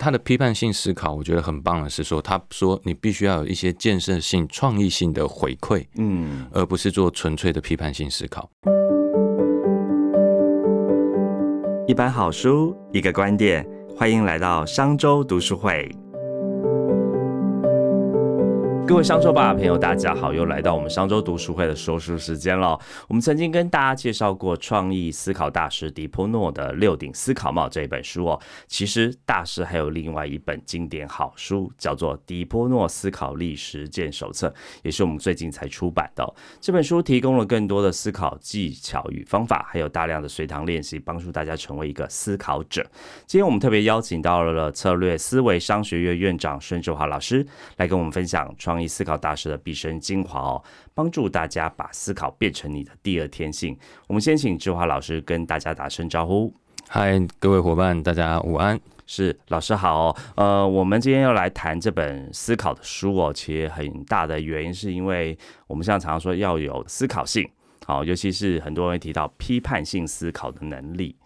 他的批判性思考，我觉得很棒的是说，他说你必须要有一些建设性、创意性的回馈，嗯，而不是做纯粹的批判性思考。一本好书，一个观点，欢迎来到商周读书会。各位商周吧朋友，大家好，又来到我们商周读书会的说书时间了。我们曾经跟大家介绍过创意思考大师迪波诺的《六顶思考帽》这一本书哦。其实大师还有另外一本经典好书，叫做《迪波诺思考力实践手册》，也是我们最近才出版的。这本书提供了更多的思考技巧与方法，还有大量的随堂练习，帮助大家成为一个思考者。今天我们特别邀请到了策略思维商学院院长孙志华老师来跟我们分享创。思考大师的毕生精华哦，帮助大家把思考变成你的第二天性。我们先请志华老师跟大家打声招呼。嗨，各位伙伴，大家午安。是老师好哦。呃，我们今天要来谈这本思考的书哦，其实很大的原因是因为我们现在常常说要有思考性，好，尤其是很多人提到批判性思考的能力。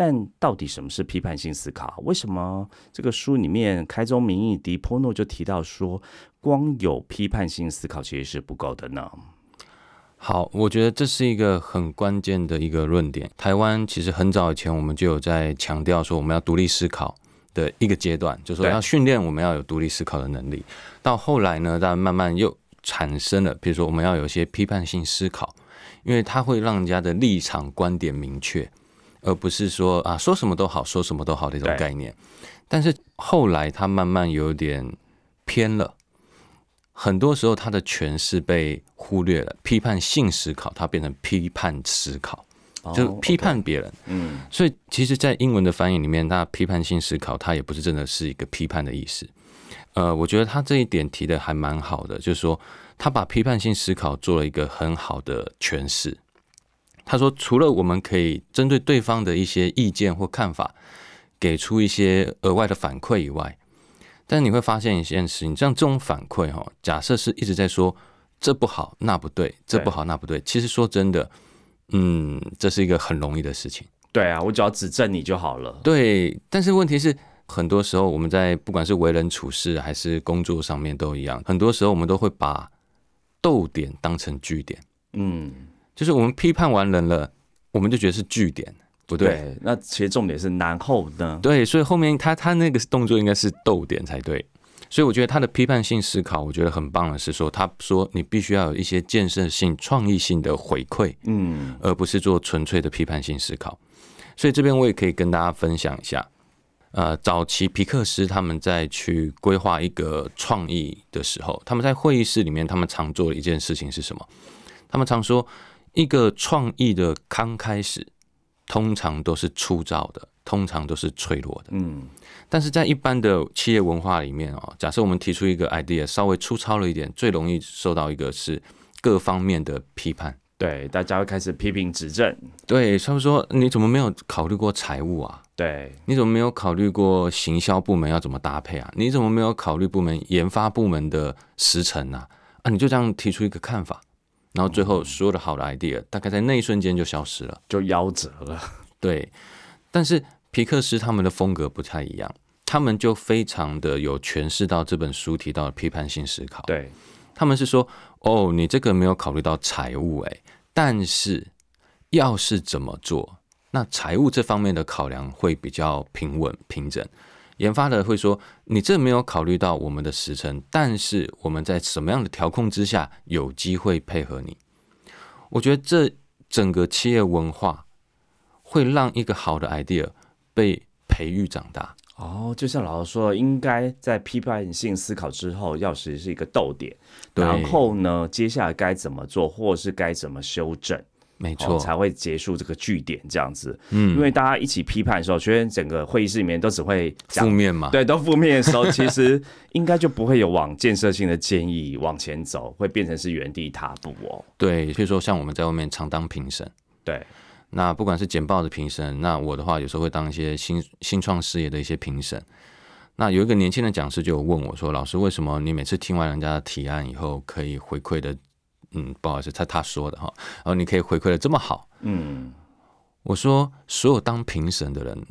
但到底什么是批判性思考？为什么这个书里面开宗明义，迪波诺就提到说，光有批判性思考其实是不够的呢？好，我觉得这是一个很关键的一个论点。台湾其实很早以前我们就有在强调说，我们要独立思考的一个阶段，就是说要训练我们要有独立思考的能力。到后来呢，大家慢慢又产生了，比如说我们要有一些批判性思考，因为它会让人家的立场观点明确。而不是说啊说什么都好，说什么都好的一种概念，但是后来他慢慢有点偏了，很多时候他的诠释被忽略了，批判性思考它变成批判思考，就批判别人，嗯，所以其实，在英文的翻译里面，它批判性思考它也不是真的是一个批判的意思，呃，我觉得他这一点提的还蛮好的，就是说他把批判性思考做了一个很好的诠释。他说：“除了我们可以针对对方的一些意见或看法，给出一些额外的反馈以外，但你会发现一件事情，像这种反馈哈，假设是一直在说这不好那不对，这不好那不对，其实说真的，嗯，这是一个很容易的事情。对啊，我只要指正你就好了。对，但是问题是，很多时候我们在不管是为人处事还是工作上面都一样，很多时候我们都会把逗点当成句点。嗯。”就是我们批判完人了，我们就觉得是据点，不对。那其实重点是然后呢？对，所以后面他他那个动作应该是逗点才对。所以我觉得他的批判性思考，我觉得很棒的是说，他说你必须要有一些建设性、创意性的回馈，嗯，而不是做纯粹的批判性思考。所以这边我也可以跟大家分享一下，呃，早期皮克斯他们在去规划一个创意的时候，他们在会议室里面，他们常做的一件事情是什么？他们常说。一个创意的刚开始，通常都是粗糙的，通常都是脆弱的。嗯，但是在一般的企业文化里面哦，假设我们提出一个 idea，稍微粗糙了一点，最容易受到一个是各方面的批判。对，大家会开始批评指正。对，他们说你怎么没有考虑过财务啊？对，你怎么没有考虑过行销部门要怎么搭配啊？你怎么没有考虑部门研发部门的时程啊？啊，你就这样提出一个看法。然后最后所有的好的 idea 大概在那一瞬间就消失了，就夭折了。对，但是皮克斯他们的风格不太一样，他们就非常的有诠释到这本书提到的批判性思考。对，他们是说，哦，你这个没有考虑到财务，诶，但是要是怎么做，那财务这方面的考量会比较平稳平整。研发的会说：“你这没有考虑到我们的时程，但是我们在什么样的调控之下有机会配合你？”我觉得这整个企业文化会让一个好的 idea 被培育长大。哦，就像老师说，应该在批判性思考之后，要是是一个逗点，然后呢，接下来该怎么做，或是该怎么修正。没错，才会结束这个据点这样子。嗯，因为大家一起批判的时候，其实整个会议室里面都只会负面嘛，对，都负面的时候，其实应该就不会有往建设性的建议往前走，会变成是原地踏步哦。对，所以说像我们在外面常当评审，对，那不管是简报的评审，那我的话有时候会当一些新新创事业的一些评审。那有一个年轻的讲师就问我说：“老师，为什么你每次听完人家的提案以后，可以回馈的？”嗯，不好意思，他他说的哈，然后你可以回馈的这么好，嗯，我说所有当评审的人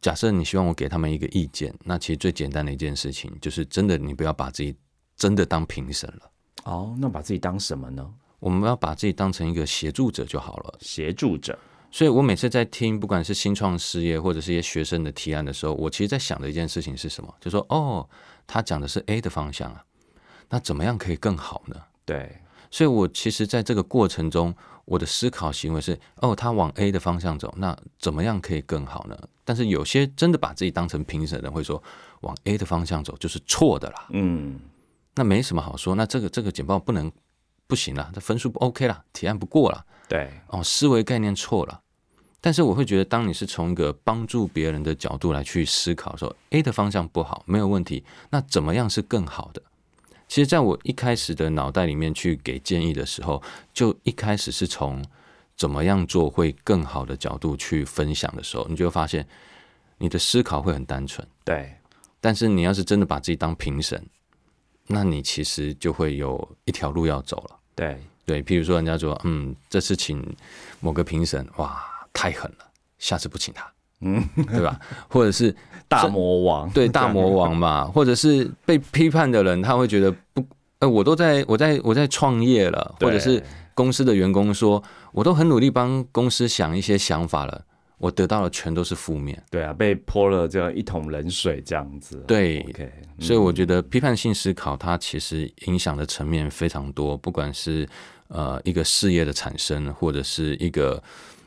假设你希望我给他们一个意见，那其实最简单的一件事情就是，真的你不要把自己真的当评审了，哦，那把自己当什么呢？我们要把自己当成一个协助者就好了。协助者。所以我每次在听，不管是新创事业或者是一些学生的提案的时候，我其实在想的一件事情是什么？就说哦，他讲的是 A 的方向啊，那怎么样可以更好呢？对，所以我其实在这个过程中，我的思考行为是哦，他往 A 的方向走，那怎么样可以更好呢？但是有些真的把自己当成评审的人会说，往 A 的方向走就是错的啦，嗯，那没什么好说，那这个这个简报不能不行了，这分数不 OK 了，提案不过了，对，哦，思维概念错了。但是我会觉得，当你是从一个帮助别人的角度来去思考的时候，A 的方向不好没有问题，那怎么样是更好的？其实，在我一开始的脑袋里面去给建议的时候，就一开始是从怎么样做会更好的角度去分享的时候，你就会发现你的思考会很单纯。对，但是你要是真的把自己当评审，那你其实就会有一条路要走了。对，对，譬如说人家说，嗯，这次请某个评审，哇，太狠了，下次不请他，嗯，对吧？或者是大魔王，对大魔王嘛，或者是被批判的人，他会觉得不，呃，我都在我在我在创业了，或者是公司的员工说，我都很努力帮公司想一些想法了，我得到的全都是负面。对啊，被泼了这样一桶冷水这样子。对，OK，所以我觉得批判性思考它其实影响的层面非常多，不管是呃一个事业的产生，或者是一个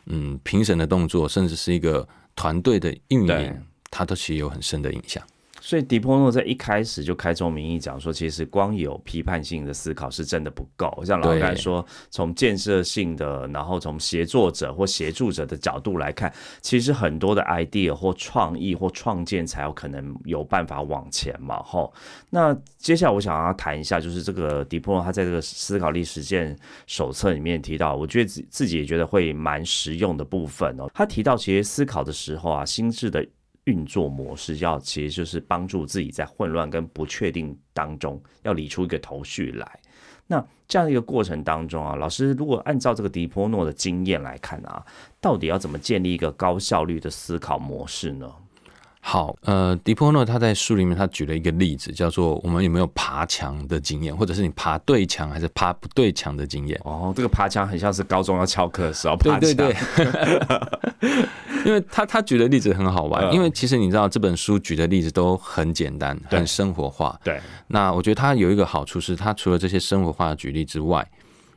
嗯评审的动作，甚至是一个团队的运营，它都其实有很深的影响。所以迪波诺在一开始就开宗明义讲说，其实光有批判性的思考是真的不够。像老对刚说，从建设性的，然后从协作者或协助者的角度来看，其实很多的 idea 或创意或创建才有可能有办法往前嘛。吼，那接下来我想要谈一下，就是这个迪波诺他在这个思考力实践手册里面提到，我觉得自自己也觉得会蛮实用的部分哦。他提到，其实思考的时候啊，心智的运作模式要其实就是帮助自己在混乱跟不确定当中要理出一个头绪来。那这样一个过程当中啊，老师如果按照这个迪波诺的经验来看啊，到底要怎么建立一个高效率的思考模式呢？好，呃，迪波诺他在书里面他举了一个例子，叫做我们有没有爬墙的经验，或者是你爬对墙还是爬不对墙的经验？哦，这个爬墙很像是高中要翘课的时候爬墙，对对，因为他他举的例子很好玩，嗯。因为其实你知道这本书举的例子都很简单，很生活化。对。那我觉得它有一个好处是，它除了这些生活化的举例之外，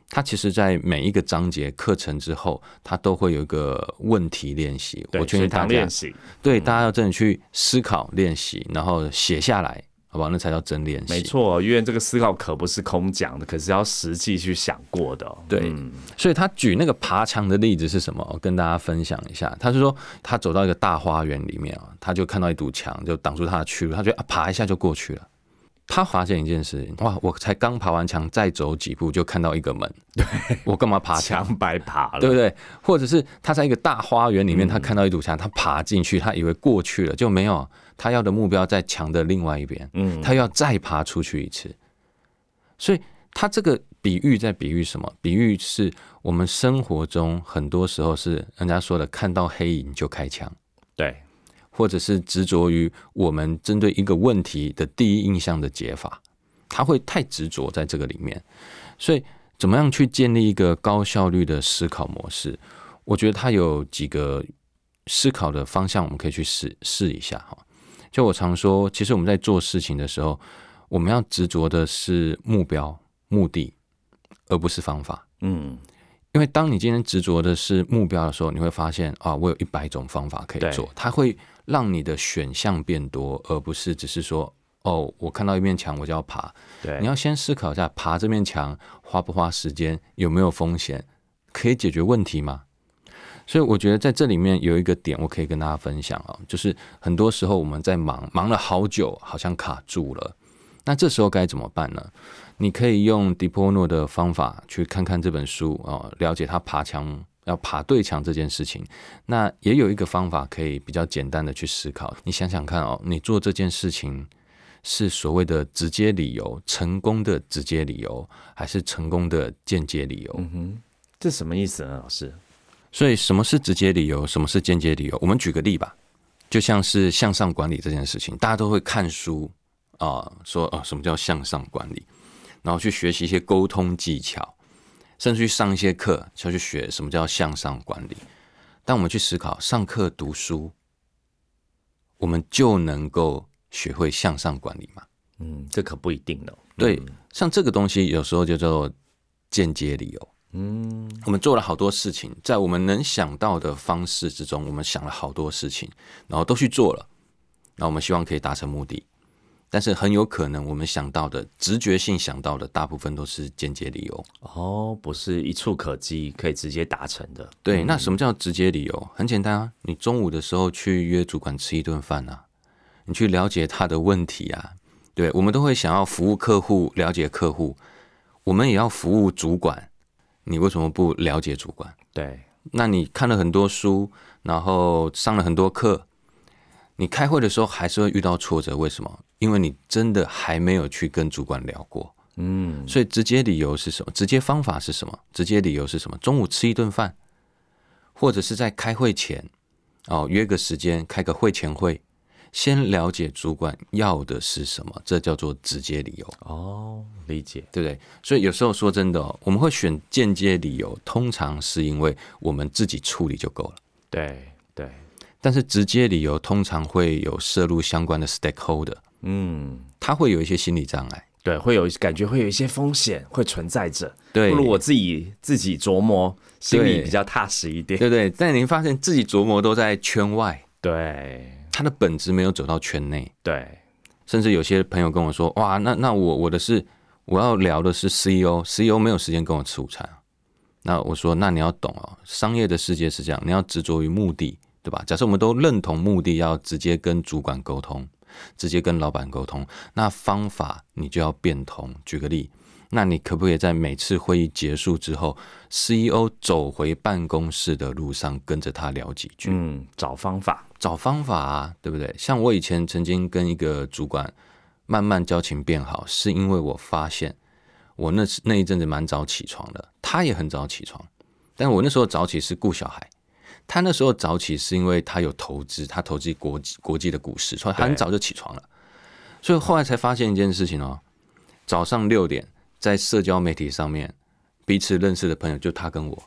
它其实在每一个章节课程之后，它都会有一个问题练习。我劝水大家练，习，对大家要真的去思考练习，然后写下来，好吧？那才叫真练习。没。错，因为这个思考可不是空讲的，可是要实际去想过的哦。对嗯所以他举那个爬墙的例子是什么？我跟大家分享一下。他是说，他走到一个大花园里面啊，他就看到一堵墙，就挡住他的去路，他觉得啊，爬一下就过去了。他发现一件事情，哇，我才刚爬完墙，再走几步就看到一个门，对我干嘛爬墙？白爬了，对不对？或者是他在一个大花园里面，他看到一堵墙，他爬进去，他以为过去了，就没有。他要的目标在墙的另外一边，嗯，他要再爬出去一次。所以他这个比喻在比喻什么？比喻是我们生活中很多时候是人家说的看到黑影就开枪，对或者是执着于我们针对一个问题的第一印象的解法，他会太执着在这个里面。所以怎么样去建立一个高效率的思考模式？我觉得它有几个思考的方向，我们可以去试试一下哈。就我常说，其实我们在做事情的时候，我们要执着的是目标、目的，而不是方法。嗯，因为当你今天执着的是目标的时候，你会发现啊，我有一百种方法可以做对，它会让你的选项变多，而不是只是说哦，我看到一面墙我就要爬。对，你要先思考一下，爬这面墙花不花时间，有没有风险，可以解决问题吗？所以我觉得在这里面有一个点，我可以跟大家分享啊，就是很多时候我们在忙，忙了好久，好像卡住了。那这时候该怎么办呢？你可以用迪波诺的方法去看看这本书啊、了解他爬墙要爬对墙这件事情。那也有一个方法可以比较简单的去思考。你想想看哦，你做这件事情是所谓的直接理由，成功的直接理由，还是成功的间接理由？嗯哼，这什么意思呢，老师？所以什么是直接理由，什么是间接理由？我们举个例吧。就像是向上管理这件事情，大家都会看书啊，说啊什么叫向上管理，然后去学习一些沟通技巧，甚至去上一些课，就去学什么叫向上管理。当我们去思考上课读书，我们就能够学会向上管理吗？嗯，这可不一定哦。对，像这个东西有时候叫做间接理由。嗯，我们做了好多事情，在我们能想到的方式之中，我们想了好多事情，然后都去做了。那我们希望可以达成目的，但是很有可能我们想到的直觉性想到的大部分都是间接理由。哦，不是一触可及可以直接达成的。对，那什么叫直接理由？很简单啊，你中午的时候去约主管吃一顿饭啊，你去了解他的问题啊。对，我们都会想要服务客户，了解客户，我们也要服务主管。你为什么不了解主管？对，那你看了很多书，然后上了很多课，你开会的时候还是会遇到挫折，为什么？因为你真的还没有去跟主管聊过。嗯，所以直接理由是什么？直接方法是什么？直接理由是什么？中午吃一顿饭，或者是在开会前，哦，约个时间开个会前会。先了解主管要的是什么，这叫做直接理由。哦，理解，对不对？所以有时候说真的，我们会选间接理由，通常是因为我们自己处理就够了。对对，但是直接理由通常会有涉入相关的 stakeholder，嗯，他会有一些心理障碍，对，会有感觉会有一些风险会存在着，对，不如我自己自己琢磨，心里比较踏实一点，对不对？但您发现自己琢磨都在圈外，对。他的本质没有走到圈内，对，甚至有些朋友跟我说：“哇，那那我我的是我要聊的是 CEO，CEO 没有时间跟我吃午餐。”那我说：“那你要懂哦，商业的世界是这样，你要执着于目的，对吧？假设我们都认同目的，要直接跟主管沟通，直接跟老板沟通，那方法你就要变通。举个例。”那你可不可以在每次会议结束之后，CEO 走回办公室的路上，跟着他聊几句？嗯，找方法，找方法啊，对不对？像我以前曾经跟一个主管慢慢交情变好，是因为我发现我那那一阵子蛮早起床的，他也很早起床，但我那时候早起是顾小孩，他那时候早起是因为他有投资，他投资国际国际的股市，所以他很早就起床了。所以后来才发现一件事情哦，早上六点。在社交媒体上面，彼此认识的朋友就他跟我，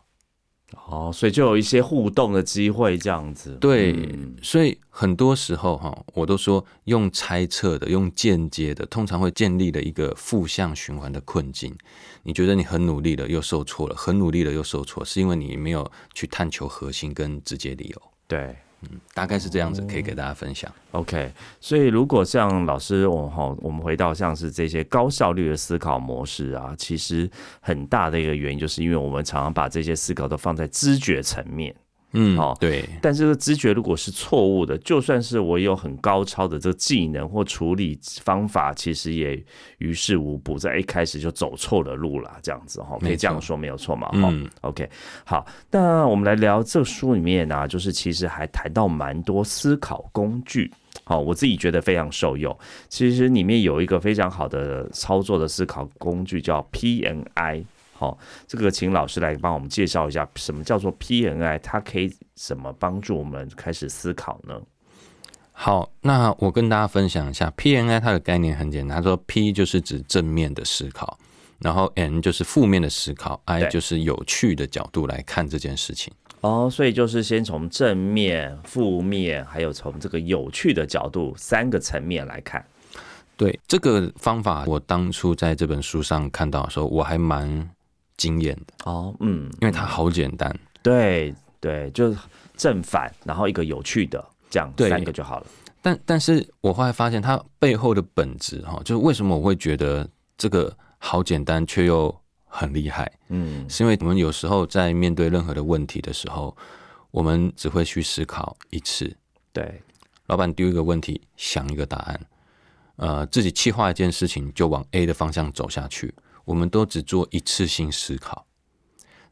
哦，所以就有一些互动的机会，这样子。对，所以很多时候哈，我都说用猜测的、用间接的，通常会建立了一个负向循环的困境。你觉得你很努力了，又受挫了；很努力了，又受挫，是因为你没有去探求核心跟直接理由。对。嗯，大概是这样子，可以给大家分享。OK，所以如果像老师，我哈，我们回到像是这些高效率的思考模式啊，其实很大的一个原因，就是因为我们常常把这些思考都放在知觉层面。嗯，好，对。但这个知觉如果是错误的，就算是我有很高超的这个技能或处理方法，其实也于事无补，在一开始就走错了路了，这样子哈，可以这样说没有错嘛？哈，OK，好，那我们来聊这书里面呢，就是其实还谈到蛮多思考工具，好，我自己觉得非常受用。其实里面有一个非常好的操作的思考工具，叫 PNI。好，这个请老师来帮我们介绍一下，什么叫做 PNI？它可以怎么帮助我们开始思考呢？好，那我跟大家分享一下 PNI 它的概念很简单，他说 P 就是指正面的思考，然后 N 就是负面的思考，I 就是有趣的角度来看这件事情。哦，所以就是先从正面、负面，还有从这个有趣的角度三个层面来看。对这个方法，我当初在这本书上看到的时候，我还蛮。经验的。哦，嗯，因为它好简单，对对，就正反，然后一个有趣的，这样三个就好了。但但是我后来发现它背后的本质哈，就是为什么我会觉得这个好简单却又很厉害，嗯，是因为我们有时候在面对任何的问题的时候，我们只会去思考一次，对，老板丢一个问题，想一个答案，呃，自己气划一件事情就往 A 的方向走下去。我们都只做一次性思考，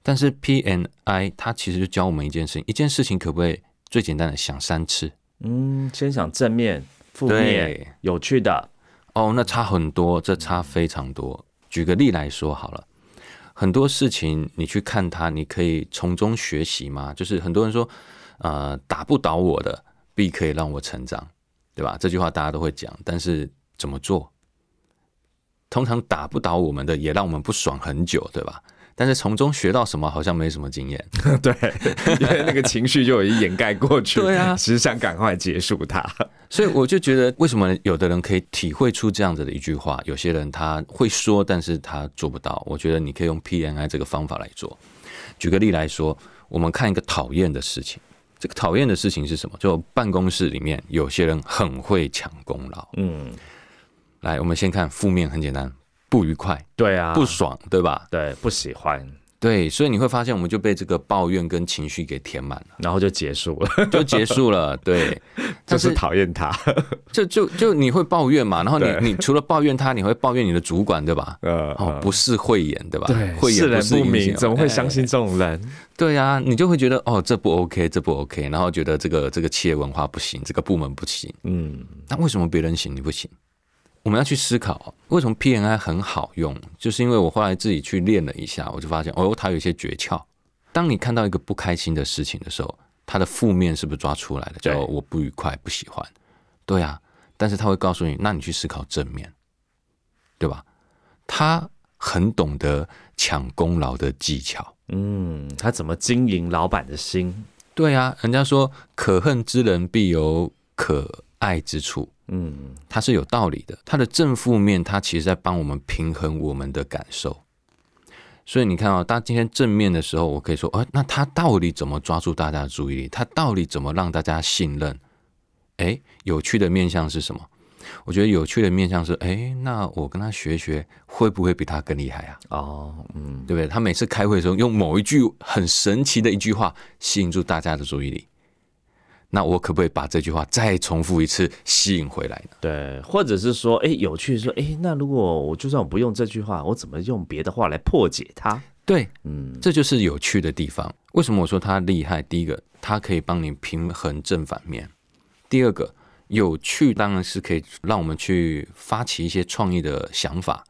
但是 P N I 它其实就教我们一件事情：一件事情可不可以最简单的想三次？嗯，先想正面、负面、有趣的。哦，那差很多，这差非常多。举个例来说好了，很多事情你去看它，你可以从中学习吗？就是很多人说，呃，打不倒我的必可以让我成长，对吧？这句话大家都会讲，但是怎么做？通常打不倒我们的，也让我们不爽很久，对吧？但是从中学到什么，好像没什么经验。对，因为那个情绪就已经掩盖过去。对啊，只是想赶快结束它。所以我就觉得，为什么有的人可以体会出这样子的一句话，有些人他会说，但是他做不到。我觉得你可以用 PNI 这个方法来做。举个例来说，我们看一个讨厌的事情，这个讨厌的事情是什么？就办公室里面有些人很会抢功劳。嗯，来，我们先看负面，很简单。不愉快，对啊，不爽，对吧？对，不喜欢，对，所以你会发现，我们就被这个抱怨跟情绪给填满了，然后就结束了，就结束了，对，就是讨厌他，就就就你会抱怨嘛，然后你你除了抱怨他，你会抱怨你的主管，对吧？呃，哦，不是慧眼，对吧？对，世人不明，怎么会相信这种人？对啊，你就会觉得哦，这不 OK，这不 OK，然后觉得这个这个企业文化不行，这个部门不行，嗯，那为什么别人行你不行？我们要去思考，为什么 PNI 很好用，就是因为我后来自己去练了一下，我就发现哦，它有一些诀窍。当你看到一个不开心的事情的时候，它的负面是不是抓出来了？叫我不愉快、不喜欢。对啊，但是他会告诉你，那你去思考正面，对吧？他很懂得抢功劳的技巧。嗯，他怎么经营老板的心？对啊，人家说可恨之人必有可爱之处。嗯，它是有道理的。它的正负面，它其实在帮我们平衡我们的感受。所以你看啊，当今天正面的时候，我可以说，哦，那他到底怎么抓住大家的注意力？他到底怎么让大家信任？哎，有趣的面相是什么？我觉得有趣的面相是，哎，那我跟他学学，会不会比他更厉害啊？哦，嗯，对不对？他每次开会的时候，用某一句很神奇的一句话，吸引住大家的注意力。那我可不可以把这句话再重复一次，吸引回来呢？对，或者是说，哎，有趣说，哎，那如果我就算我不用这句话，我怎么用别的话来破解它？对，嗯，这就是有趣的地方。为什么我说它厉害？第一个，它可以帮你平衡正反面；第二个，有趣当然是可以让我们去发起一些创意的想法。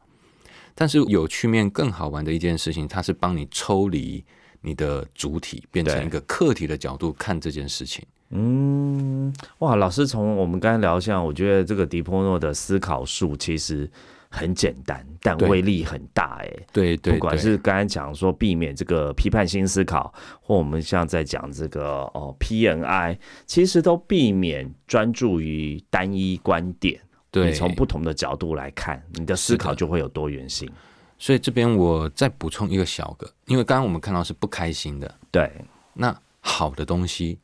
但是有趣面更好玩的一件事情，它是帮你抽离你的主体，变成一个客体的角度看这件事情。嗯，哇，老师从我们刚才聊下，我觉得这个迪波诺的思考术其实很简单，但威力很大，哎，对对，不管是刚才讲说避免这个批判性思考，或我们像在讲这个哦 PNI，其实都避免专注于单一观点，对，从不同的角度来看，你的思考就会有多元性。所以这边我再补充一个小个，因为刚刚我们看到是不开心的，对，那好的东西。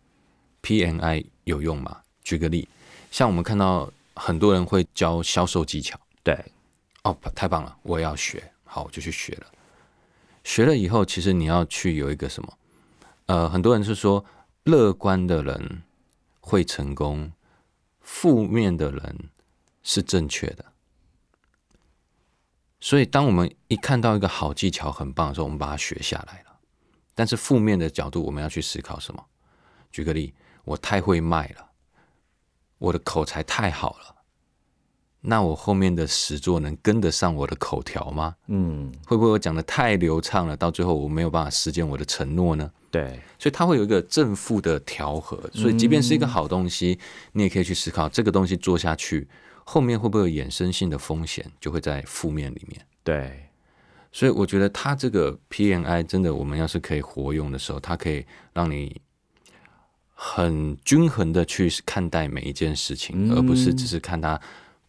PNI 有用吗？举个例，像我们看到很多人会教销售技巧，对，哦，太棒了，我要学，好，我就去学了。学了以后，其实你要去有一个什么？呃，很多人是说，乐观的人会成功，负面的人是正确的。所以，当我们一看到一个好技巧很棒的时候，我们把它学下来了。但是，负面的角度，我们要去思考什么？举个例。我太会卖了，我的口才太好了，那我后面的实作能跟得上我的口条吗？嗯，会不会我讲的太流畅了，到最后我没有办法实践我的承诺呢？对，所以它会有一个正负的调和，所以即便是一个好东西，你也可以去思考这个东西做下去，后面会不会有衍生性的风险，就会在负面里面。对，所以我觉得它这个 PNI 真的，我们要是可以活用的时候，它可以让你。很均衡的去看待每一件事情，而不是只是看它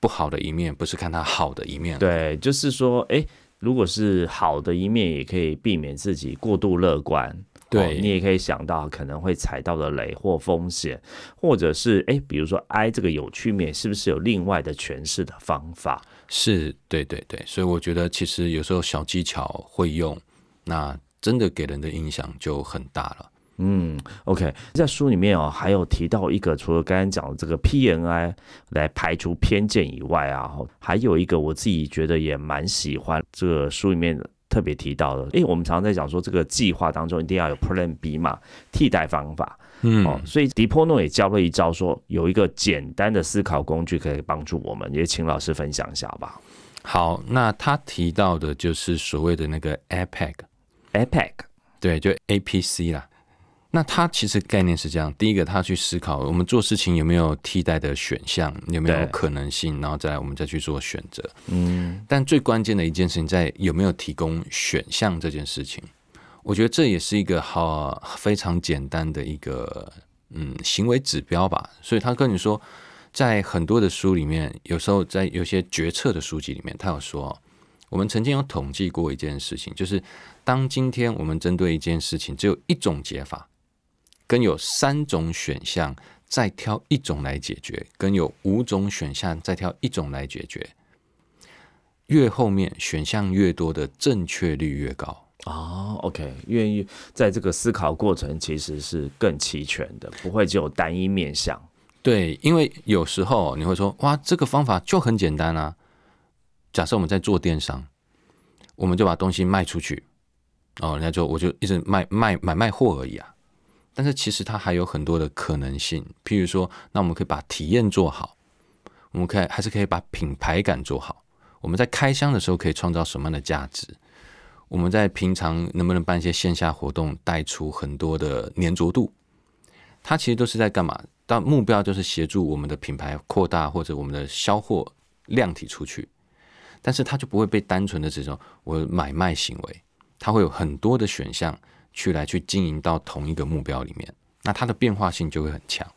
不好的一面，不是看它好的一面。对，就是说，哎，如果是好的一面，也可以避免自己过度乐观。对你也可以想到可能会踩到的雷或风险，或者是哎，比如说 I 这个有趣面，是不是有另外的诠释的方法？是，对对对。所以我觉得其实有时候小技巧会用，那真的给人的印象就很大了。嗯，OK，在书里面哦，还有提到一个，除了刚刚讲的这个 PNI 来排除偏见以外啊，还有一个我自己觉得也蛮喜欢，这个书里面特别提到的。诶，我们常常在讲说，这个计划当中一定要有 Plan B 嘛，替代方法。嗯，哦，所以迪波诺也教了一招，说有一个简单的思考工具可以帮助我们，也请老师分享一下吧。好，那他提到的就是所谓的那个 APEC，APEC，对，就 APC 啦。那他其实概念是这样：第一个，他去思考我们做事情有没有替代的选项，有没有可能性，然后再来我们再去做选择。嗯，但最关键的一件事情在有没有提供选项这件事情，我觉得这也是一个好非常简单的一个嗯行为指标吧。所以他跟你说，在很多的书里面，有时候在有些决策的书籍里面，他有说，我们曾经有统计过一件事情，就是当今天我们针对一件事情只有一种解法。跟有三种选项再挑一种来解决，跟有五种选项再挑一种来解决，越后面选项越多的正确率越高哦。OK，愿意在这个思考过程其实是更齐全的，不会只有单一面向。对，因为有时候你会说，哇，这个方法就很简单啊。假设我们在做电商，我们就把东西卖出去，哦，人家就我就一直卖卖买卖货而已啊。但是其实它还有很多的可能性，譬如说，那我们可以把体验做好，我们可以还是可以把品牌感做好。我们在开箱的时候可以创造什么样的价值？我们在平常能不能办一些线下活动，带出很多的粘着度？它其实都是在干嘛？但目标就是协助我们的品牌扩大或者我们的销货量体出去，但是它就不会被单纯的这种我买卖行为，它会有很多的选项。去来去经营到同一个目标里面，那它的变化性就会很强。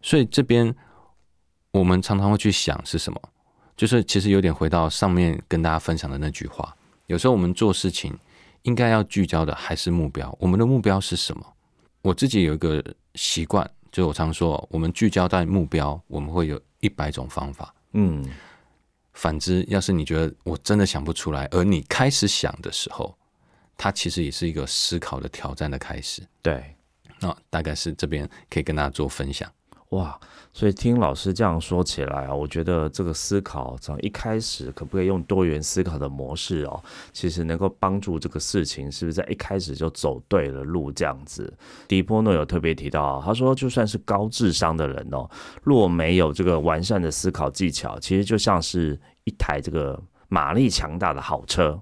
所以这边我们常常会去想是什么，就是其实有点回到上面跟大家分享的那句话。有时候我们做事情应该要聚焦的还是目标，我们的目标是什么？我自己有一个习惯，就我常说，我们聚焦在目标，我们会有一百种方法。嗯，反之，要是你觉得我真的想不出来，而你开始想的时候。它其实也是一个思考的挑战的开始。对，那大概是这边可以跟大家做分享。哇，所以听老师这样说起来啊，我觉得这个思考从一开始可不可以用多元思考的模式哦，其实能够帮助这个事情是不是在一开始就走对了路这样子。迪波诺有特别提到，啊他说就算是高智商的人哦，若没有这个完善的思考技巧，其实就像是一台这个马力强大的好车。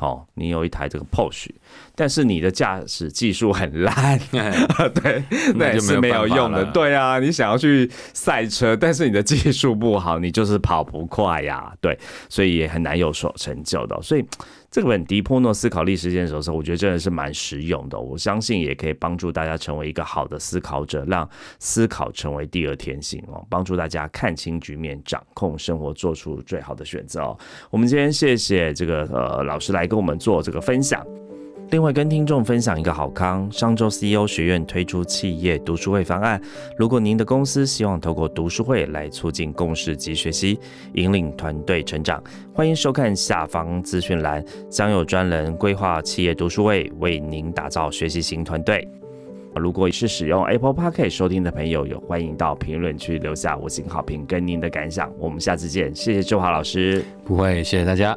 哦，你有一台这个 Porsche，但是你的驾驶技术很烂，对，那也是没有用的。对啊，你想要去赛车，但是你的技术不好，你就是跑不快呀。对，所以也很难有所成就的。所以。这本《迪波诺思考历史件手册》，我觉得真的是蛮实用的。我相信也可以帮助大家成为一个好的思考者，让思考成为第二天性哦，帮助大家看清局面，掌控生活，做出最好的选择哦。我们今天谢谢这个呃老师来跟我们做这个分享。另外，跟听众分享一个好康，上周 CEO 学院推出企业读书会方案。如果您的公司希望透过读书会来促进共识及学习，引领团队成长，欢迎收看下方资讯栏，将有专人规划企业读书会，为您打造学习型团队。如果是使用 Apple Park 收听的朋友，有欢迎到评论区留下五星好评跟您的感想。我们下次见，谢谢周华老师。不会，谢谢大家。